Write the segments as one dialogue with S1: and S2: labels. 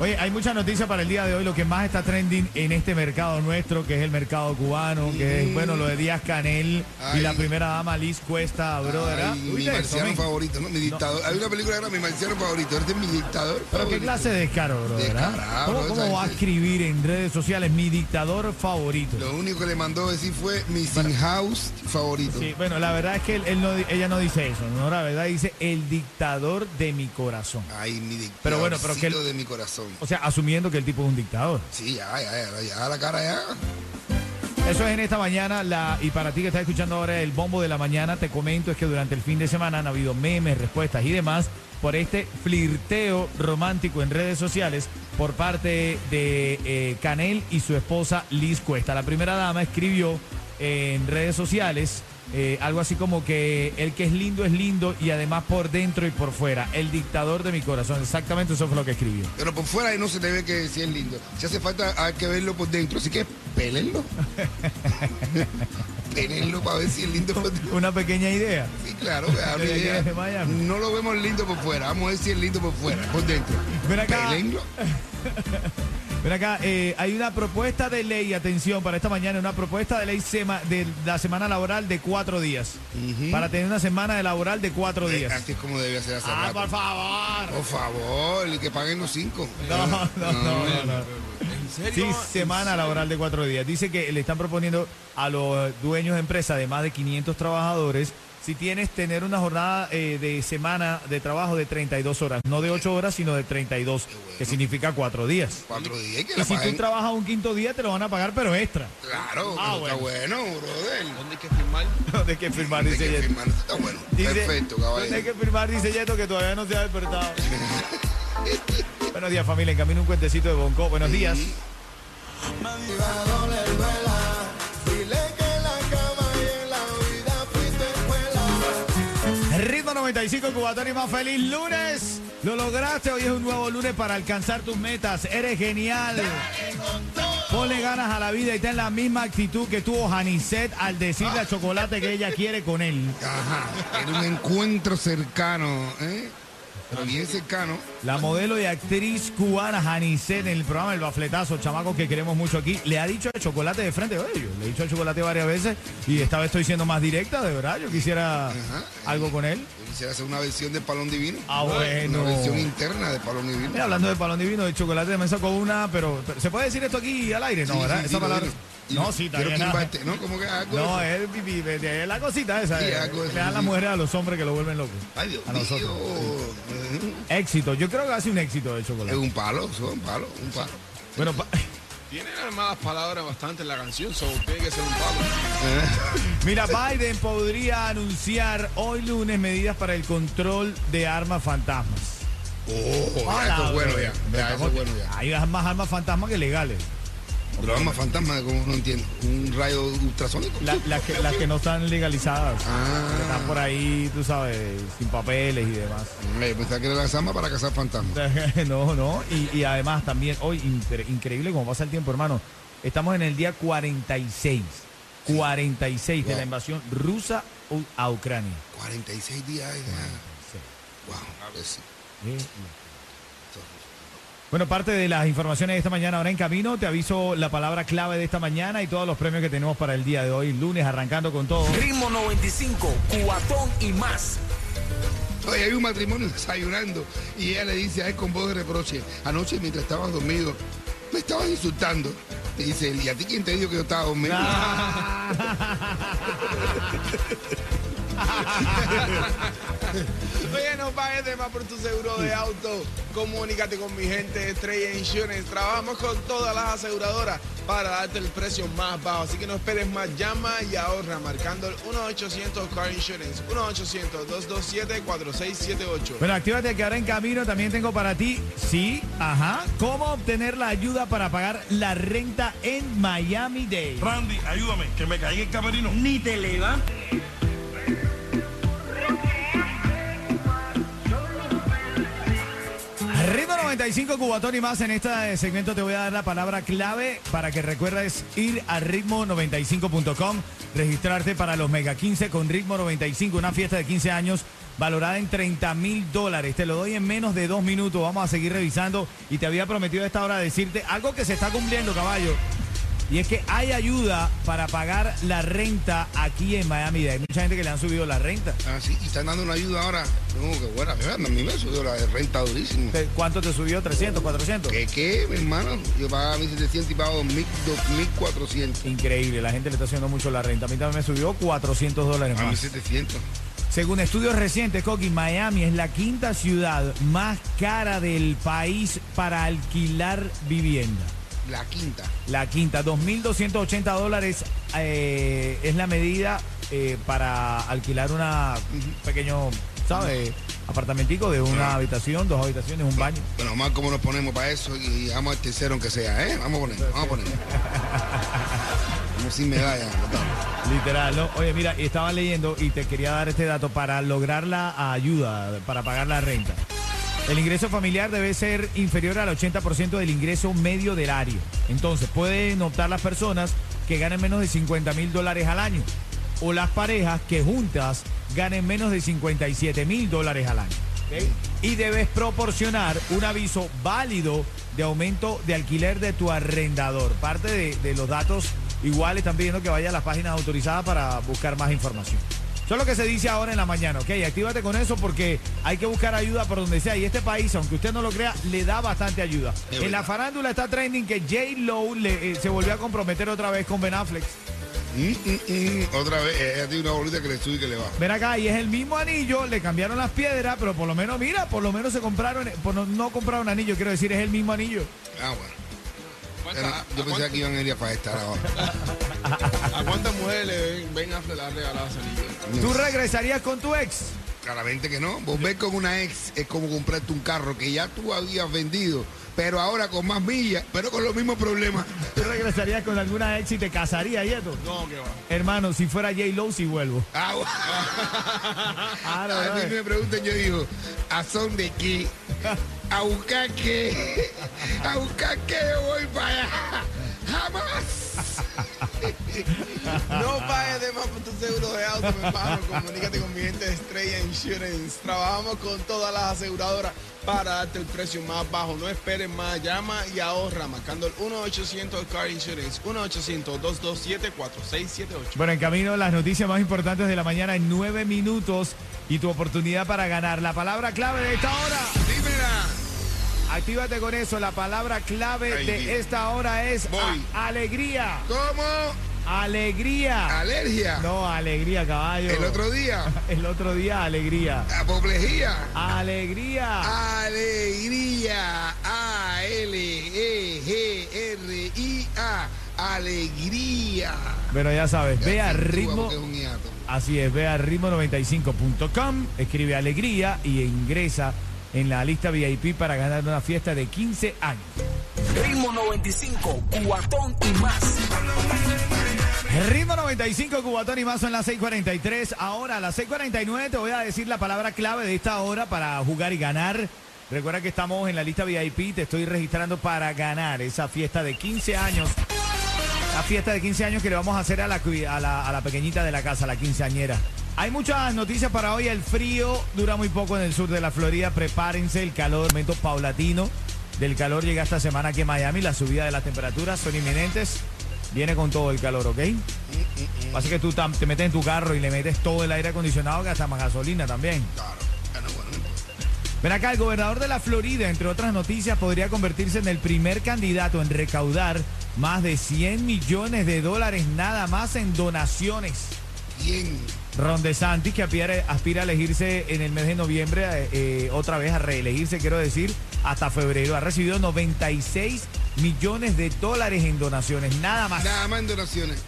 S1: Oye, hay muchas noticias para el día de hoy. Lo que más está trending en este mercado nuestro, que es el mercado cubano, que es, bueno, lo de Díaz Canel y la primera dama Liz Cuesta, brother. ¿ah?
S2: Ay, mi
S1: ¿Oíste eso,
S2: marciano favorito, ¿no? Mi dictador. Hay una película que era mi marciano favorito. Este es mi dictador.
S1: Pero qué clase de descaro, brother. ¿ah?
S2: Descarado,
S1: ¿Cómo, va a escribir en redes sociales mi dictador favorito?
S2: Lo único que le mandó decir fue mi sin house favorito.
S1: Sí, bueno, la verdad es que él- él no di- ella no dice eso, no, la verdad dice el dictador de mi corazón.
S2: Ay, mi dictador.
S1: Pero bueno, pero que
S2: de mi corazón.
S1: O sea, asumiendo que el tipo es un dictador.
S2: Sí, ya, ya, ya, ya, la cara ya.
S1: Eso es en esta mañana la, y para ti que estás escuchando ahora el bombo de la mañana, te comento es que durante el fin de semana han habido memes, respuestas y demás por este flirteo romántico en redes sociales por parte de eh, Canel y su esposa Liz Cuesta. La primera dama escribió en redes sociales eh, algo así como que el que es lindo es lindo y además por dentro y por fuera, el dictador de mi corazón. Exactamente eso fue lo que escribió.
S2: Pero por fuera ahí no se le ve que si es lindo. Si hace falta, hay que verlo por dentro. Así que pélenlo. pélenlo para ver si es lindo por dentro.
S1: Una pequeña idea.
S2: Sí, claro. No lo vemos lindo por fuera. Vamos a ver si es lindo por fuera, por dentro.
S1: Ven acá.
S2: Pélenlo.
S1: Ven acá, eh, hay una propuesta de ley, atención, para esta mañana, una propuesta de ley sema- de la semana laboral de cuatro días. Para tener una semana de laboral de cuatro
S2: Eh,
S1: días.
S2: Así es como debe ser hace
S1: Ah,
S2: rato.
S1: por favor.
S2: Por favor, y que paguen los cinco.
S1: No, no, no, no, no. Sí, semana laboral de cuatro días. Dice que le están proponiendo a los dueños de empresas de más de 500 trabajadores si tienes tener una jornada eh, de semana de trabajo de 32 horas, no de 8 horas, sino de 32, que significa cuatro días.
S2: Cuatro días y que
S1: Y si tú
S2: paguen.
S1: trabajas un quinto día, te lo van a pagar, pero extra.
S2: Claro,
S1: Ah,
S2: pero está bueno, brother.
S3: ¿Dónde hay que firmar?
S1: ¿Dónde hay que firmar? Dice
S2: que
S1: Yeto.
S2: firmar, está bueno.
S1: Dice-
S2: Perfecto,
S1: ¿Dónde hay
S2: caballero.
S1: que firmar? Dice Yeto que todavía no se ha despertado. Buenos días, familia. En camino un cuentecito de Bonco. Buenos días. Ritmo 95, Cubatón y más feliz lunes. Lo lograste. Hoy es un nuevo lunes para alcanzar tus metas. Eres genial. Ponle ganas a la vida y ten la misma actitud que tuvo Janicet al decirle a Chocolate que ella quiere con él.
S2: Ajá, era un encuentro cercano, ¿eh? Pero bien cercano.
S1: La modelo y actriz cubana Janicet en el programa El Bafletazo, chamacos que queremos mucho aquí, le ha dicho a Chocolate de frente, oye, yo le he dicho a Chocolate varias veces y esta vez estoy siendo más directa, de verdad, yo quisiera algo con él.
S2: Quisiera hacer una versión de Palón Divino.
S1: Ah, bueno.
S2: Una versión interna de Palón Divino.
S1: Mira, hablando de palón divino, de chocolate me sacó una, pero, pero ¿se puede decir esto aquí al aire? No,
S2: Sí,
S1: ¿verdad?
S2: sí,
S1: Esa palabra. No,
S2: Dilo.
S1: sí,
S2: invarte, ¿no? Como que algo.
S1: No, es, es la cosita esa.
S2: Sí,
S1: eh, le dan las mujeres a los hombres que lo vuelven locos.
S2: Ay, Dios
S1: a nosotros. Éxito, yo creo que ha sido un éxito de
S2: Es
S1: chocolate.
S2: un palo, son un palo, un palo.
S1: Bueno, pa-
S3: Tiene armadas palabras bastante en la canción, so tiene que ser un palo.
S1: Mira, Biden podría anunciar hoy lunes medidas para el control de armas fantasmas.
S2: Oh, ya,
S1: Hola,
S2: esto es bueno ya. Ya, eso es bueno ya.
S1: Hay más armas fantasmas que legales.
S2: Pero arma fantasma, como no entiendo. Un rayo ultrasónico.
S1: La- las, que, las que no están legalizadas.
S2: Ah.
S1: Que están por ahí, tú sabes, sin papeles y demás.
S2: Eh, pensaba que era armas para cazar fantasmas.
S1: No, no. Y, y además también, hoy, incre- increíble como pasa el tiempo, hermano. Estamos en el día 46. 46 de
S2: Wow.
S1: la invasión rusa a Ucrania.
S2: 46 días. eh, Wow, a ver si.
S1: Bueno, parte de las informaciones de esta mañana ahora en camino. Te aviso la palabra clave de esta mañana y todos los premios que tenemos para el día de hoy, lunes, arrancando con todo.
S4: Ritmo 95, Cubatón y más.
S2: Oye, hay un matrimonio desayunando y ella le dice a él con voz de reproche, anoche mientras estabas dormido, me estabas insultando. Le dice él, ¿y a ti quién te dijo que yo estaba dormido?
S3: Oye, no pagues de más por tu seguro de auto. Comunícate con mi gente de Estrella Insurance. Trabajamos con todas las aseguradoras para darte el precio más bajo. Así que no esperes más. Llama y ahorra marcando el 1-800 Car Insurance. 1-800-227-4678.
S1: Bueno, actívate que ahora en camino también tengo para ti, sí, ajá, cómo obtener la ayuda para pagar la renta en Miami Dade.
S5: Randy, ayúdame, que me caí en el camerino.
S6: Ni te levantes.
S1: 95 Cubatón y más. En este segmento te voy a dar la palabra clave para que recuerdes ir a ritmo95.com, registrarte para los Mega 15 con Ritmo 95, una fiesta de 15 años valorada en 30 mil dólares. Te lo doy en menos de dos minutos. Vamos a seguir revisando y te había prometido a esta hora decirte algo que se está cumpliendo, caballo. Y es que hay ayuda para pagar la renta aquí en Miami. Hay mucha gente que le han subido la renta.
S2: Ah, sí, y están dando una ayuda ahora. No, que buena, a mí me subió la renta durísimo.
S1: ¿Te- ¿Cuánto te subió? ¿300, 400?
S2: ¿Qué, qué, mi hermano? Yo pagaba 1.700 y pago 2.000 2.400.
S1: Increíble, la gente le está haciendo mucho la renta. A mí también me subió 400 dólares
S2: A
S1: más.
S2: 1.700.
S1: Según estudios recientes, Coqui, Miami es la quinta ciudad más cara del país para alquilar vivienda.
S2: La quinta.
S1: La quinta, 2.280 dólares eh, es la medida eh, para alquilar una un pequeño, ¿sabes? Apartamentico de una habitación, dos habitaciones, un baño.
S2: Bueno, más como nos ponemos para eso y vamos al tercero aunque sea, ¿eh? Vamos a poner, vamos a poner. Como sin medalla.
S1: Literal, ¿no? Oye, mira, estaba leyendo y te quería dar este dato para lograr la ayuda, para pagar la renta. El ingreso familiar debe ser inferior al 80% del ingreso medio del área. Entonces, pueden optar las personas que ganen menos de 50 mil dólares al año o las parejas que juntas ganen menos de 57 mil dólares al año. Y debes proporcionar un aviso válido de aumento de alquiler de tu arrendador. Parte de, de los datos igual están pidiendo que vaya a las páginas autorizadas para buscar más información. Eso es lo que se dice ahora en la mañana, ¿ok? Actívate con eso porque hay que buscar ayuda por donde sea. Y este país, aunque usted no lo crea, le da bastante ayuda. En la farándula está trending que J. Lowe le, eh, se volvió a comprometer otra vez con Ben Affleck.
S2: Mm, mm, mm. Otra vez, ella tiene una bolita que le sube y que le va.
S1: Ven acá, y es el mismo anillo, le cambiaron las piedras, pero por lo menos, mira, por lo menos se compraron, por no, no compraron anillo, quiero decir, es el mismo anillo.
S2: Ah, bueno. Yo pensaba que iban a ir para estar ahora.
S3: ¿A cuántas mujeres le ven, ven a le ha regalado ese anillo?
S1: ¿Tú regresarías con tu ex?
S2: Claramente que no. Volver con una ex es como comprarte un carro que ya tú habías vendido, pero ahora con más millas, pero con los mismos problemas.
S1: ¿Tú regresarías con alguna ex y te casarías y esto?
S3: No, que va.
S1: Hermano, si fuera J. Lowe, sí vuelvo.
S2: Ah, bueno. A mí me preguntan, yo digo, ¿a son de qué? ¿A buscar qué? ¿A buscar qué voy para allá? ¡Jamás!
S3: No pagues de más por tu seguro de auto, mi hermano. Comunícate con mi gente de Estrella Insurance. Trabajamos con todas las aseguradoras para darte el precio más bajo. No esperes más. Llama y ahorra marcando el 1-800 Car Insurance. 1-800-227-4678.
S1: Bueno, en camino las noticias más importantes de la mañana en nueve minutos y tu oportunidad para ganar. La palabra clave de esta hora. Actívate con eso. La palabra clave
S2: Ay,
S1: de
S2: Dios.
S1: esta hora es
S2: Voy.
S1: alegría.
S2: ¿Cómo?
S1: Alegría.
S2: Alergia.
S1: No, alegría, caballo.
S2: El otro día,
S1: El otro día, alegría.
S2: apoplejía.
S1: Alegría.
S2: Alegría. A-L-E-G-R-I-A. Alegría.
S1: Bueno, ya sabes, ve a ritmo. Así es, ve a ritmo95.com, escribe alegría y ingresa en la lista VIP para ganar una fiesta de 15 años.
S4: Ritmo 95, cuatón y más.
S1: Ritmo 95, Cubatón y más son las 6:43. Ahora a las 6:49 te voy a decir la palabra clave de esta hora para jugar y ganar. Recuerda que estamos en la lista VIP, te estoy registrando para ganar esa fiesta de 15 años. La fiesta de 15 años que le vamos a hacer a la, a la, a la pequeñita de la casa, la quinceañera. Hay muchas noticias para hoy. El frío dura muy poco en el sur de la Florida. Prepárense, el calor, momento paulatino del calor llega esta semana aquí en Miami. La subida de las temperaturas son inminentes. Viene con todo el calor, ¿ok? Así que tú te metes en tu carro y le metes todo el aire acondicionado, gasta más gasolina también. Ven acá, el gobernador de la Florida, entre otras noticias, podría convertirse en el primer candidato en recaudar más de 100 millones de dólares nada más en donaciones.
S2: Bien.
S1: Ron DeSantis, que aspira, aspira a elegirse en el mes de noviembre, eh, otra vez a reelegirse, quiero decir, hasta febrero. Ha recibido 96 millones de dólares en donaciones, nada más.
S2: Nada más en donaciones.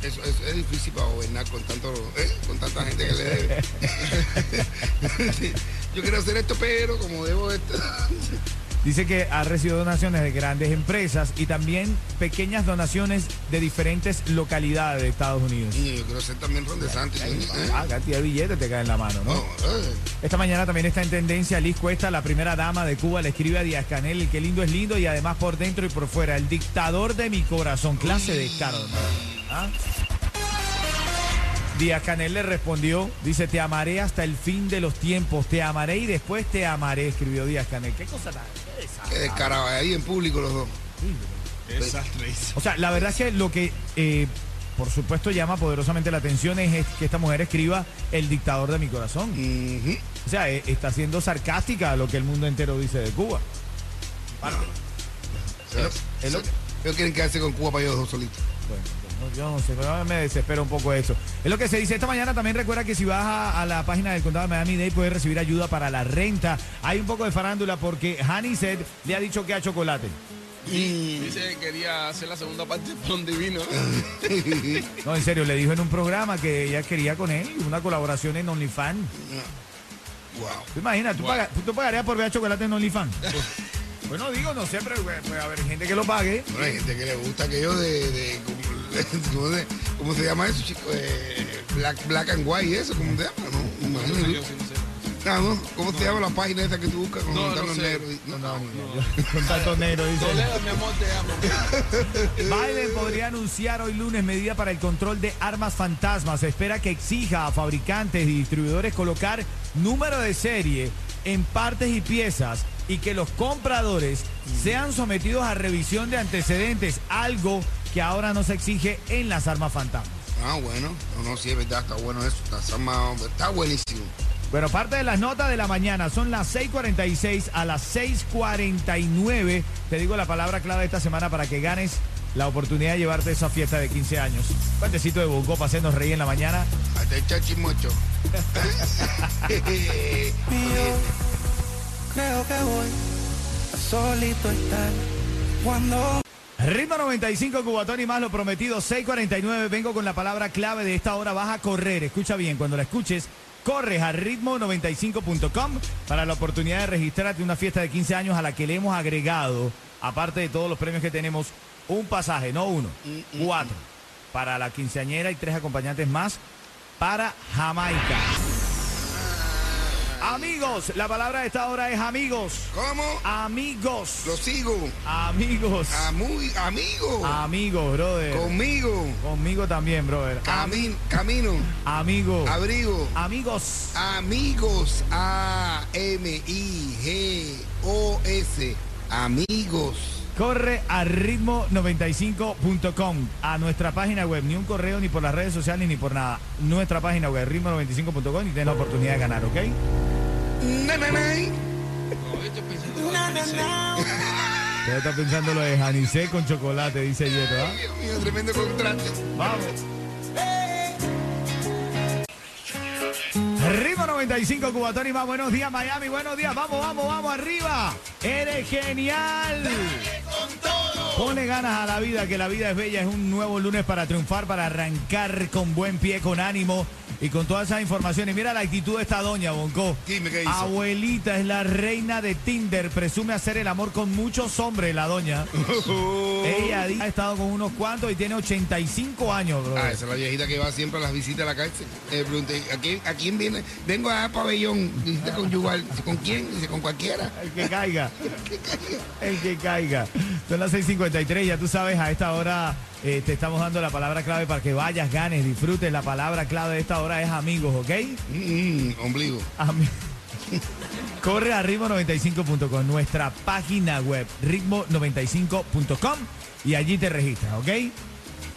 S2: Eso, eso es difícil para gobernar con tanto, ¿eh? con tanta gente que le debe. Yo quiero hacer esto, pero como debo esto.
S1: Dice que ha recibido donaciones de grandes empresas y también pequeñas donaciones de diferentes localidades de Estados Unidos.
S2: Y yo quiero ser también Ron DeSantis. ¿eh?
S1: Ah, cantidad de billetes te cae en la mano, ¿no?
S2: No, eh.
S1: Esta mañana también está en tendencia Liz Cuesta, la primera dama de Cuba, le escribe a Díaz Canel, qué lindo es lindo y además por dentro y por fuera, el dictador de mi corazón, clase de caro. ¿Ah? Díaz Canel le respondió, dice, te amaré hasta el fin de los tiempos, te amaré y después te amaré, escribió Díaz Canel. ¿Qué cosa tan... qué
S2: descarado, ahí en público los dos.
S3: Desastre.
S1: O sea, la verdad es que lo que, eh, por supuesto, llama poderosamente la atención es, es que esta mujer escriba el dictador de mi corazón.
S2: Ujú.
S1: O sea, eh, está siendo sarcástica a lo que el mundo entero dice de Cuba.
S2: Se lo-
S1: es lo
S2: se- Ellos quieren quedarse con Cuba para ellos dos solitos.
S1: Bueno, no, yo no sé, pero me desespera un poco eso. Es lo que se dice esta mañana. También recuerda que si vas a, a la página del condado de Miami-Dade puedes recibir ayuda para la renta. Hay un poco de farándula porque Said le ha dicho que a chocolate.
S3: Dice que quería hacer la segunda parte de Plan Divino.
S1: No, en serio, le dijo en un programa que ella quería con él una colaboración en OnlyFans.
S2: Wow.
S1: ¿Tú imaginas? ¿Tú, paga- tú pagarías por ver a chocolate en OnlyFans? Bueno, digo, no sé, pero pues, puede haber gente que lo pague.
S2: Bueno, hay gente que le gusta aquello de, de, ¿cómo, cómo se, cómo se llama eso, chico? Eh, black, black and white, eso, ¿cómo se llama? No,
S3: No sé,
S2: imagínate.
S3: yo sí no sé.
S2: Ah, ¿no? ¿Cómo se llama la página esa que tú buscas con
S3: No,
S2: los
S3: no sé.
S2: negros? No, no, no.
S1: Con tanto negro, dice.
S3: Toledo, mi amor, te amo.
S1: Biden podría anunciar hoy lunes medida para el control de armas fantasmas. Se espera que exija a fabricantes y distribuidores colocar número de serie en partes y piezas y que los compradores sean sometidos a revisión de antecedentes, algo que ahora no se exige en las armas fantasmas.
S2: Ah, bueno. No, no, sí, es verdad, está bueno eso. Está, está, está buenísimo.
S1: Bueno, parte de las notas de la mañana son las 6:46 a las 6:49. Te digo la palabra clave esta semana para que ganes la oportunidad de llevarte esa fiesta de 15 años. Cuantecito de bongo para hacernos reír en la mañana.
S2: Hasta el chachimocho.
S6: Creo que voy a solito estar cuando
S1: Ritmo 95, Cubatón y más, lo prometido, 649. Vengo con la palabra clave de esta hora. Vas a correr. Escucha bien, cuando la escuches, corres a ritmo95.com para la oportunidad de registrarte una fiesta de 15 años a la que le hemos agregado, aparte de todos los premios que tenemos, un pasaje, no uno, cuatro. Para la quinceañera y tres acompañantes más para Jamaica. Amigos, la palabra de esta hora es amigos.
S2: ¿Cómo?
S1: Amigos.
S2: Lo sigo.
S1: Amigos.
S2: A muy amigo.
S1: Amigos, brother.
S2: Conmigo.
S1: Conmigo también, brother.
S2: Camin, camino.
S1: Amigo.
S2: Abrigo.
S1: Amigos.
S2: Amigos. A-M-I-G-O-S. Amigos.
S1: Corre a ritmo95.com, a nuestra página web, ni un correo, ni por las redes sociales, ni por nada. Nuestra página web, ritmo95.com, y tienes la oportunidad de ganar, ¿ok? Usted está pensando lo de Janicé con chocolate, dice Yeto, ¿ah?
S2: Dios mío, tremendo contraste.
S1: Vamos. Ritmo 95, Cubatón y más. Buenos días, Miami. Buenos días. Vamos, vamos, vamos arriba. Eres genial. Ponle ganas a la vida, que la vida es bella. Es un nuevo lunes para triunfar, para arrancar con buen pie, con ánimo y con todas esas informaciones. Mira la actitud de esta doña, Bonco.
S2: Dime qué hizo.
S1: Abuelita es la reina de Tinder. Presume hacer el amor con muchos hombres, la doña. Ella ha estado con unos cuantos y tiene 85 años, bro.
S2: Ah, esa es la viejita que va siempre a las visitas a la cárcel. Eh, pregunté, ¿a quién, ¿a quién viene? Vengo a pabellón, visita conyugal. ¿con quién? Dice, con cualquiera.
S1: El que caiga. El que caiga. Son las 6:53, ya tú sabes, a esta hora eh, te estamos dando la palabra clave para que vayas, ganes, disfrutes. La palabra clave de esta hora es amigos, ¿ok?
S2: Mm, ombligo.
S1: Ami- Corre a ritmo95.com, nuestra página web, ritmo95.com, y allí te registras, ¿ok?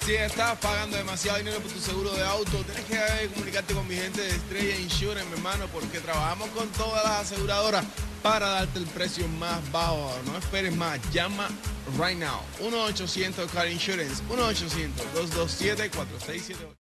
S3: Si estás pagando demasiado dinero por tu seguro de auto, tienes que eh, comunicarte con mi gente de Estrella Insurance, mi hermano, porque trabajamos con todas las aseguradoras para darte el precio más bajo. No esperes más, llama right now. 1-800 Car Insurance, 1-800-227-4678.